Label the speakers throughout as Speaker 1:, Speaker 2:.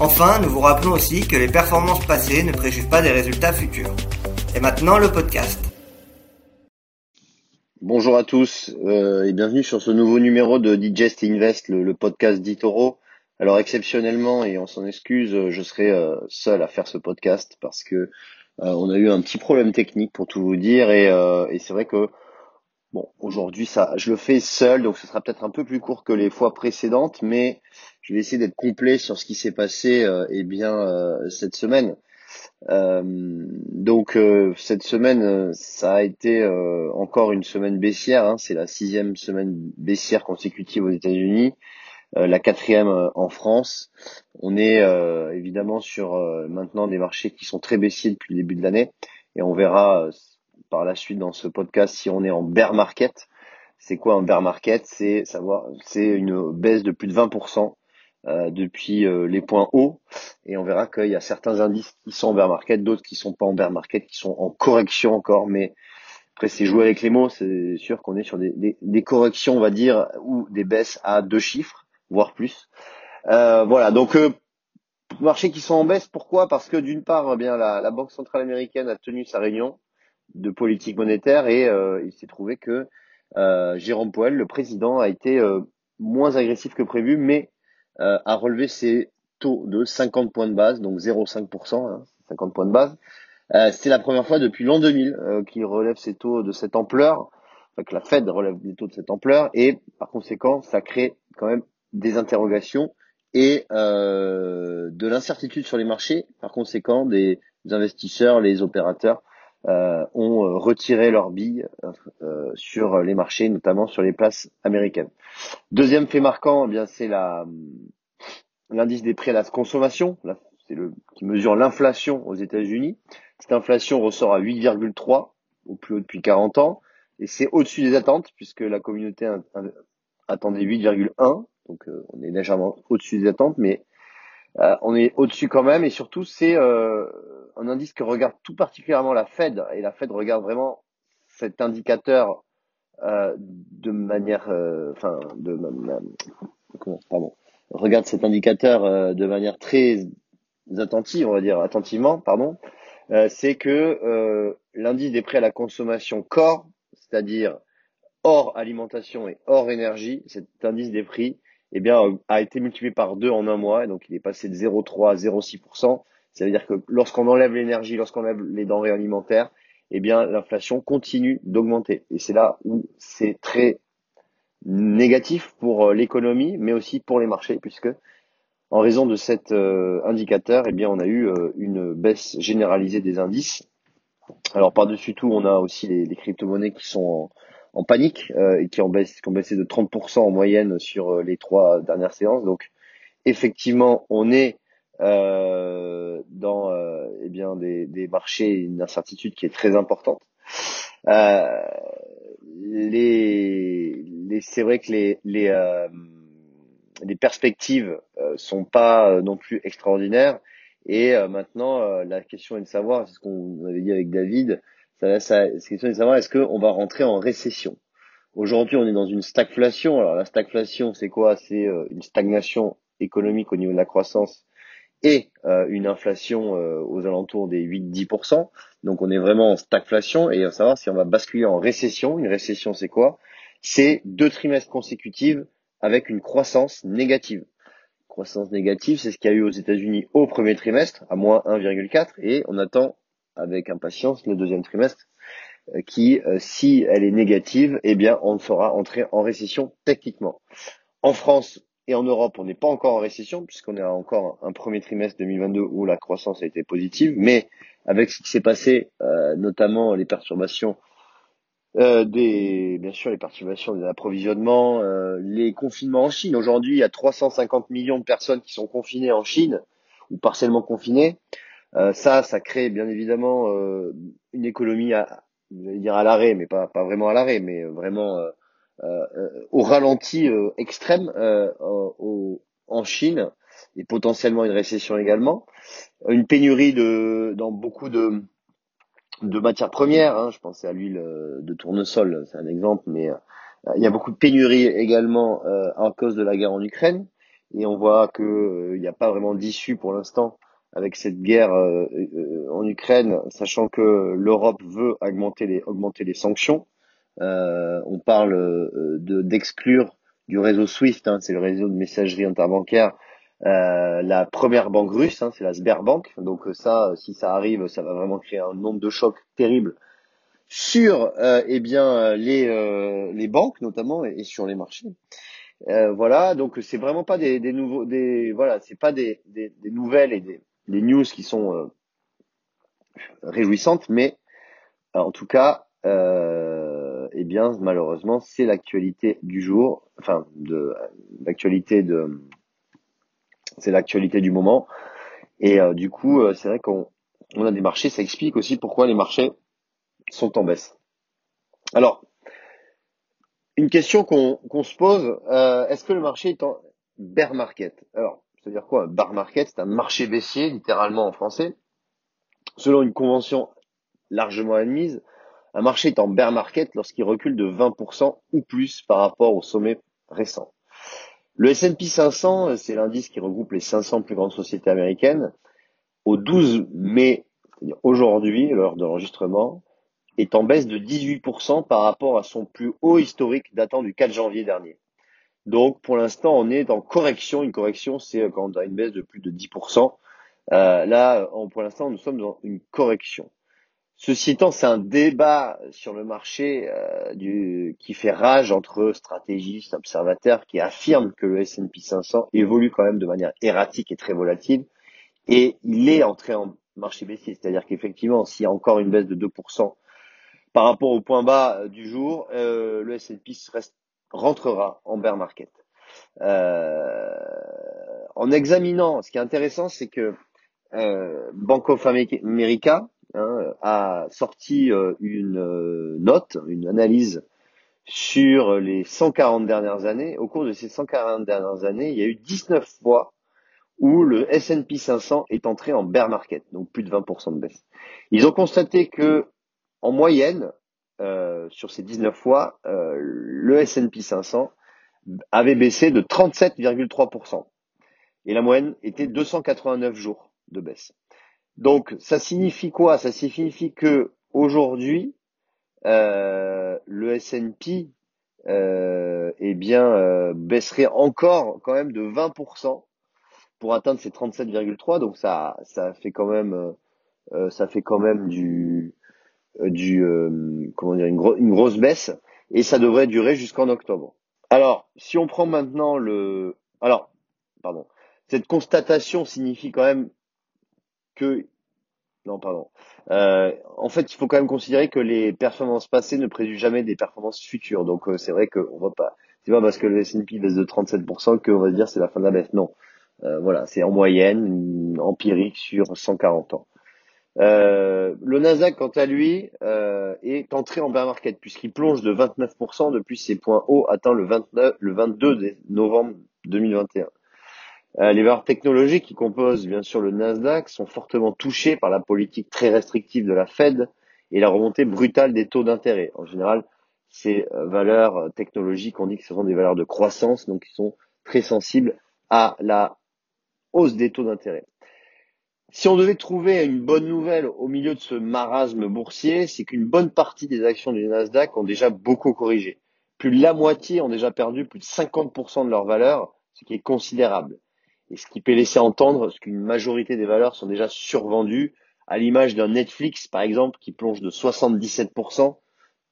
Speaker 1: Enfin, nous vous rappelons aussi que les performances passées ne préjugent pas des résultats futurs. Et maintenant, le podcast.
Speaker 2: Bonjour à tous euh, et bienvenue sur ce nouveau numéro de Digest Invest, le, podcast d'Itoro. Alors exceptionnellement, et on s'en excuse, je serai euh, seul à faire ce podcast parce que euh, on a eu un petit problème technique pour tout vous dire et, et c'est vrai que Bon, aujourd'hui, ça, je le fais seul, donc ce sera peut-être un peu plus court que les fois précédentes, mais je vais essayer d'être complet sur ce qui s'est passé, euh, eh bien, euh, cette semaine. Euh, donc, euh, cette semaine, ça a été encore une semaine baissière. Hein, c'est la sixième semaine baissière consécutive aux États-Unis, la quatrième en France. On est évidemment sur maintenant des marchés qui sont très baissiers depuis le début de l'année, et on verra par la suite dans ce podcast si on est en bear market. C'est quoi un bear market? C'est savoir, c'est une baisse de plus de 20% euh, depuis euh, les points hauts, et on verra qu'il y a certains indices qui sont en bear market, d'autres qui sont pas en bear market, qui sont en correction encore, mais après c'est jouer avec les mots, c'est sûr qu'on est sur des, des, des, corrections, on va dire, ou des baisses à deux chiffres, voire plus. Euh, voilà, donc euh, marchés qui sont en baisse, pourquoi? Parce que d'une part, eh bien la, la Banque centrale américaine a tenu sa réunion, de politique monétaire et euh, il s'est trouvé que euh, Jérôme Powell, le président, a été moins agressif que prévu, mais a relevé ses taux de 50 points de base, donc 0,5%, hein, 50 points de base. c'est la première fois depuis l'an 2000 qu'il relève ses taux de cette ampleur, enfin, que la Fed relève des taux de cette ampleur, et par conséquent, ça crée quand même des interrogations et euh, de l'incertitude sur les marchés. Par conséquent, des investisseurs, les opérateurs euh, ont euh, retiré leurs billes euh, sur les marchés, notamment sur les places américaines. Deuxième fait marquant, eh bien c'est la l'indice des prix à la consommation, c'est le qui mesure l'inflation aux États-Unis. Cette inflation ressort à 8,3 au plus haut depuis 40 ans et c'est au-dessus des attentes puisque la communauté attendait 8,1 donc on est légèrement au-dessus des attentes mais euh, on est au-dessus quand même et surtout c'est euh, un indice que regarde tout particulièrement la Fed et la Fed regarde vraiment cet indicateur euh, de manière, enfin de pardon, regarde cet indicateur de manière très attentive, on va dire attentivement, pardon. c'est que l'indice des prix à la consommation corps, c'est-à-dire hors alimentation et hors énergie, cet indice des prix eh bien, euh, a été multiplié par deux en un mois, et donc il est passé de 0,3 à 0,6%. Ça veut dire que lorsqu'on enlève l'énergie, lorsqu'on enlève les denrées alimentaires, eh bien, l'inflation continue d'augmenter. Et c'est là où c'est très négatif pour euh, l'économie, mais aussi pour les marchés, puisque en raison de cet euh, indicateur, eh bien, on a eu une baisse généralisée des indices. Alors par-dessus tout, on a aussi les, les crypto-monnaies qui sont en panique euh, et qui ont, baissé, qui ont baissé de 30% en moyenne sur euh, les trois dernières séances. Donc effectivement, on est euh, dans eh bien des, des, marchés, une incertitude qui est très importante. les, les c'est vrai que les, les, les perspectives sont pas non plus extraordinaires. Et maintenant, la question est de savoir, c'est ce qu'on avait dit avec David, ça, ça, c'est question de savoir est-ce qu'on va rentrer en récession? Aujourd'hui, on est dans une stagflation. Alors la stagflation, c'est quoi? C'est euh, une stagnation économique au niveau de la croissance et euh, une inflation euh, aux alentours des 8-10%. Donc on est vraiment en stagflation et à savoir si on va basculer en récession. Une récession, c'est quoi? C'est deux trimestres consécutifs avec une croissance négative. Croissance négative, c'est ce qu'il y a eu aux États-Unis au premier trimestre, à moins 1,4, et on attend avec impatience le deuxième trimestre euh, qui, euh, si elle est négative, eh bien, on fera entrer en récession techniquement. En France et en Europe, on n'est pas encore en récession puisqu'on a encore un premier trimestre 2022 où la croissance a été positive, mais avec ce qui s'est passé, euh, notamment les perturbations des, bien sûr, les perturbations des approvisionnements, les confinements en Chine. Aujourd'hui, il y a 350 millions de personnes qui sont confinées en Chine ou partiellement confinées. Euh, ça, ça crée bien évidemment euh, une économie à, dire à l'arrêt, mais pas, pas vraiment à l'arrêt, mais vraiment au ralenti extrême en Chine et potentiellement une récession également. Une pénurie de, dans beaucoup de, de matières premières. Hein, je pensais à l'huile de tournesol, c'est un exemple, mais il y a beaucoup de pénuries également euh, à cause de la guerre en Ukraine. Et on voit qu'il euh, n'y a pas vraiment d'issue pour l'instant avec cette guerre euh, euh, en Ukraine, sachant que l'Europe veut augmenter les, augmenter les sanctions. on parle de d'exclure du réseau SWIFT, hein, c'est le réseau de messagerie interbancaire, la première banque russe, hein, c'est la Sberbank. Donc ça, si ça arrive, ça va vraiment créer un nombre de chocs terribles sur euh, eh bien les euh, les banques notamment et, sur les marchés. Euh, voilà, donc c'est vraiment pas des, des nouveaux des voilà, c'est pas des, des, des, nouvelles et des, des news qui sont euh, réjouissantes, mais en tout cas, euh, eh bien malheureusement c'est l'actualité du jour, enfin de l'actualité de c'est l'actualité du moment et du coup c'est vrai qu'on on a des marchés, ça explique aussi pourquoi les marchés sont en baisse. Alors, une question qu'on se pose, euh, est-ce que le marché est en bear market? Alors, c'est-à-dire quoi Un bear market, c'est un marché baissier, littéralement en français. Selon une convention largement admise, un marché est en bear market lorsqu'il recule de 20% ou plus par rapport au sommet récent. Le S&P 500, c'est l'indice qui regroupe les 500 plus grandes sociétés américaines. Au 12 mai, aujourd'hui, l'heure de l'enregistrement, est en baisse de 18% par rapport à son plus haut historique datant du 4 janvier dernier. Donc pour l'instant, on est en correction. Une correction, c'est quand on a une baisse de plus de 10%. Euh, là, pour l'instant, nous sommes dans une correction. Ceci étant, c'est un débat sur le marché euh, qui fait rage entre stratégistes, observateurs, qui affirment que le S&P 500 évolue quand même de manière erratique et très volatile. Et il est entré en marché baissier, c'est-à-dire qu'effectivement, s'il y a encore une baisse de 2% par rapport au point bas euh, du jour, euh, le S&P rentrera en bear market. Euh, en examinant, ce qui est intéressant, c'est que Bank of America hein, a sorti une note, une analyse sur les 140 dernières années. Au cours de ces 140 dernières années, il y a eu 19 fois où le S&P 500 est entré en bear market, donc plus de 20% de baisse. Ils ont constaté que en moyenne, euh, sur ces 19 fois, euh, le S&P 500 avait baissé de 37,3%. Et la moyenne était 289 jours de baisse. Donc, ça signifie quoi? Ça signifie que aujourd'hui, euh, le S&P euh, eh bien euh, baisserait encore quand même de 20% pour atteindre ces 37,3. Donc ça, ça fait quand même, ça fait quand même du euh, du euh, comment dire une, une, grosse baisse et ça devrait durer jusqu'en octobre. Alors, si on prend maintenant le alors pardon, cette constatation signifie quand même que non pardon. Euh, en fait, il faut quand même considérer que les performances passées ne préjugent jamais des performances futures. Donc c'est vrai qu'on va pas c'est pas parce que le S&P baisse de 37% qu'on va dire c'est la fin de la baisse. Non. voilà, c'est en moyenne empirique sur 140 ans. Euh, le Nasdaq, quant à lui, euh, est entré en bear market puisqu'il plonge de 29% depuis ses points hauts atteints le, 29, le 22 novembre 2021. Euh, les valeurs technologiques qui composent bien sûr le Nasdaq sont fortement touchées par la politique très restrictive de la Fed et la remontée brutale des taux d'intérêt. En général, ces euh, valeurs technologiques, on dit que ce sont des valeurs de croissance, donc qui sont très sensibles à la hausse des taux d'intérêt. Si on devait trouver une bonne nouvelle au milieu de ce marasme boursier, c'est qu'une bonne partie des actions du Nasdaq ont déjà beaucoup corrigé. Plus de la moitié ont déjà perdu plus de 50% de leur valeur, ce qui est considérable. Et ce qui peut laisser entendre qu'une majorité des valeurs sont déjà survendues, à l'image d'un Netflix, par exemple, qui plonge de 77%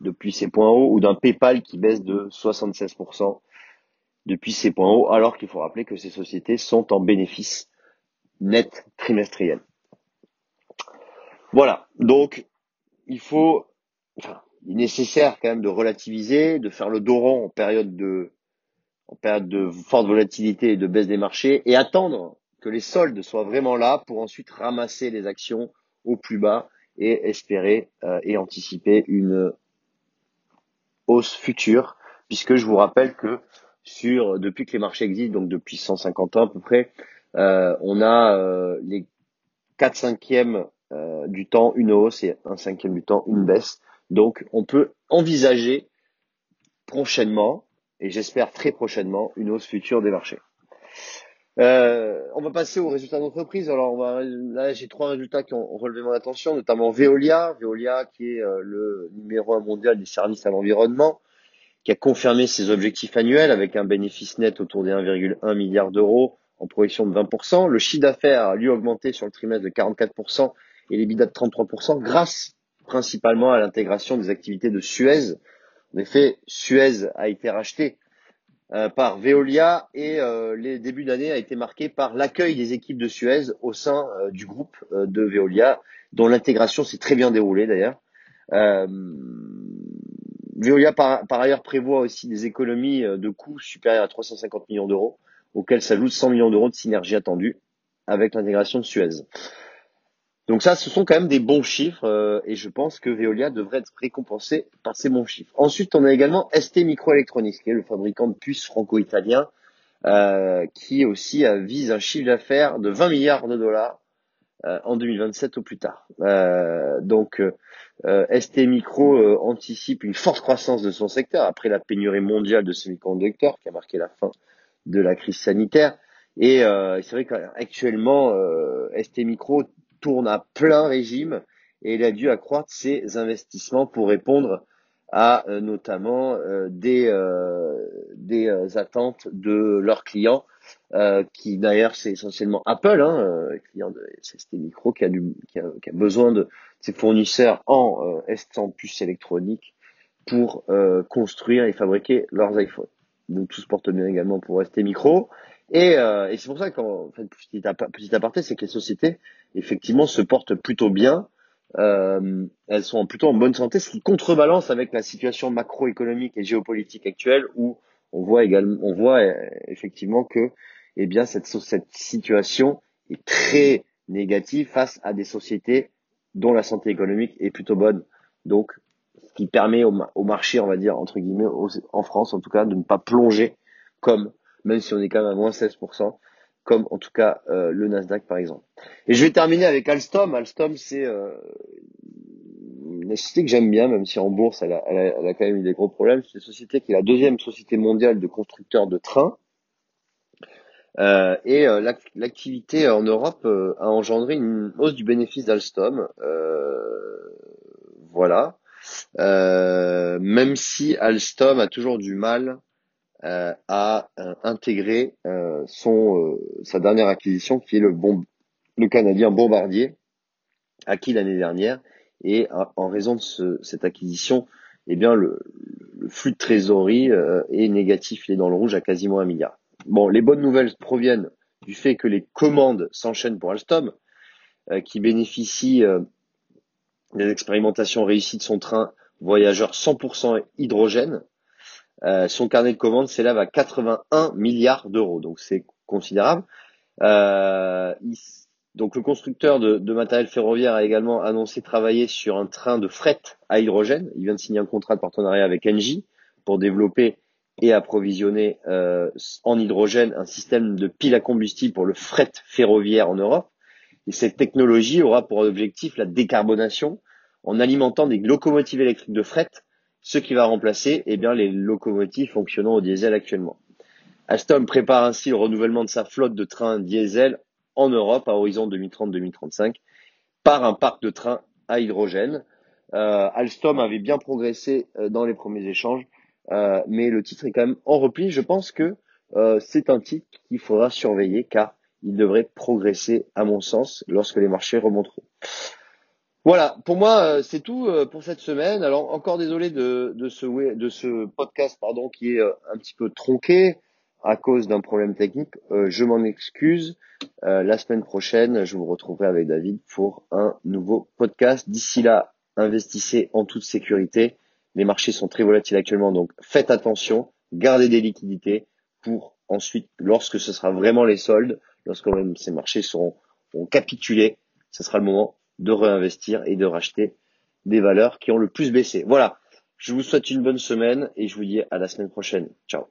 Speaker 2: depuis ses points hauts, ou d'un PayPal qui baisse de 76% depuis ses points hauts, alors qu'il faut rappeler que ces sociétés sont en bénéfice net trimestriel. Voilà. Donc, il faut, enfin, il est nécessaire quand même de relativiser, de faire le dos en période de, en période de forte volatilité et de baisse des marchés et attendre que les soldes soient vraiment là pour ensuite ramasser les actions au plus bas et espérer euh, et anticiper une hausse future, puisque je vous rappelle que sur depuis que les marchés existent, donc depuis 150 ans à peu près, on a euh, les 4 cinquièmes du temps une hausse et un cinquième du temps une baisse. Donc on peut envisager prochainement, et j'espère très prochainement, une hausse future des marchés. Euh, on va passer aux résultats d'entreprise. Alors, on va, là, j'ai trois résultats qui ont relevé mon attention, notamment Veolia. Veolia, qui est euh, le numéro un mondial des services à l'environnement, qui a confirmé ses objectifs annuels avec un bénéfice net autour des 1,1 milliard d'euros en projection de 20%. Le chiffre d'affaires a lui augmenté sur le trimestre de 44% et les l'EBITDA de 33% grâce principalement à l'intégration des activités de Suez. En effet, Suez a été racheté euh, par Veolia et euh, les débuts d'année a été marqué par l'accueil des équipes de Suez au sein euh, du groupe de Veolia, dont l'intégration s'est très bien déroulée d'ailleurs. Veolia par, par, ailleurs prévoit aussi des économies de coûts supérieures à 350 millions d'euros, auxquels s'ajoutent 100 millions d'euros de synergie attendue avec l'intégration de Suez. Donc ça, ce sont quand même des bons chiffres euh, et je pense que Veolia devrait être récompensé par ces bons chiffres. Ensuite, on a également ST Microelectronics, qui est le fabricant de puces franco-italien, euh, qui aussi euh, vise un chiffre d'affaires de 20 milliards de dollars en 2027 au plus tard. donc ST Micro anticipe une forte croissance de son secteur après la pénurie mondiale de semi-conducteurs qui a marqué la fin de la crise sanitaire. Et c'est vrai qu'actuellement, ST Micro tourne à plein régime et il a dû accroître ses investissements pour répondre à euh, notamment euh, des, euh, des attentes de leurs clients, qui d'ailleurs c'est essentiellement Apple, hein, client de ST Micro, qui a, du, qui a, qui a besoin de ses fournisseurs en en puces électroniques pour construire et fabriquer leurs iPhones. Donc tout se porte bien également pour ST Micro. Et, et c'est pour ça qu'en fait, petit, petit aparté, c'est que les sociétés effectivement se portent plutôt bien. Euh, elles sont plutôt en bonne santé, ce qui contrebalance avec la situation macroéconomique et géopolitique actuelle où on voit également, on voit euh, effectivement que, eh bien, cette, cette situation est très négative face à des sociétés dont la santé économique est plutôt bonne. Donc, qui permet au, au marché, on va dire, entre guillemets, en France en tout cas, de ne pas plonger comme, même si on est quand même à moins 16%, comme en tout cas euh, le Nasdaq par exemple. Et je vais terminer avec Alstom. Alstom, c'est euh, une société que j'aime bien, même si en bourse, elle a, elle a, quand même eu des gros problèmes. C'est une société qui est la deuxième société mondiale de constructeurs de trains. Euh, et euh, l'activité en Europe a engendré une hausse du bénéfice d'Alstom. voilà. Même si Alstom a toujours du mal euh, a euh, intégré euh, son sa dernière acquisition qui est le bon le canadien Bombardier acquis l'année dernière. Et en raison de ce, cette acquisition eh bien le, le flux de trésorerie est négatif. Il est dans le rouge à quasiment un milliard. Bon les bonnes nouvelles proviennent du fait que les commandes s'enchaînent pour Alstom qui bénéficie des expérimentations réussies de son train voyageur 100% hydrogène euh, son carnet de commandes s'élève à 81 milliards d'euros, donc c'est considérable. Euh, donc le constructeur de, de, matériel ferroviaire a également annoncé travailler sur un train de fret à hydrogène. Il vient de signer un contrat de partenariat avec Engie pour développer et approvisionner euh, en hydrogène un système de pile à combustible pour le fret ferroviaire en Europe. Et cette technologie aura pour objectif la décarbonation en alimentant des locomotives électriques de fret ce qui va remplacer eh bien, les locomotives fonctionnant au diesel actuellement. Alstom prépare ainsi le renouvellement de sa flotte de trains diesel en Europe à horizon 2030-2035 par un parc de trains à hydrogène. Euh, Alstom avait bien progressé euh, dans les premiers échanges, euh, mais le titre est quand même en repli. Je pense que c'est un titre qu'il faudra surveiller car il devrait progresser à mon sens lorsque les marchés remonteront. Voilà, pour moi, euh, c'est tout euh, pour cette semaine. Alors, encore désolé de, ce, podcast pardon, qui est euh, un petit peu tronqué à cause d'un problème technique. je m'en excuse. la semaine prochaine, je vous retrouverai avec David pour un nouveau podcast. D'ici là, investissez en toute sécurité. Les marchés sont très volatiles actuellement, donc faites attention, gardez des liquidités pour ensuite, lorsque ce sera vraiment les soldes, lorsque même ces marchés seront capitulés, ce sera le moment de réinvestir et de racheter des valeurs qui ont le plus baissé. Voilà. Je vous souhaite une bonne semaine et je vous dis à la semaine prochaine. Ciao.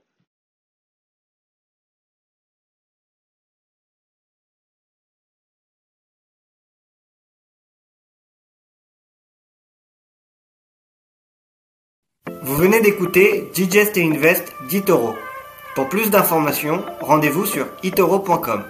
Speaker 1: Vous venez d'écouter Digest et Invest d'Itoro. Pour plus d'informations, rendez-vous sur itoro.com.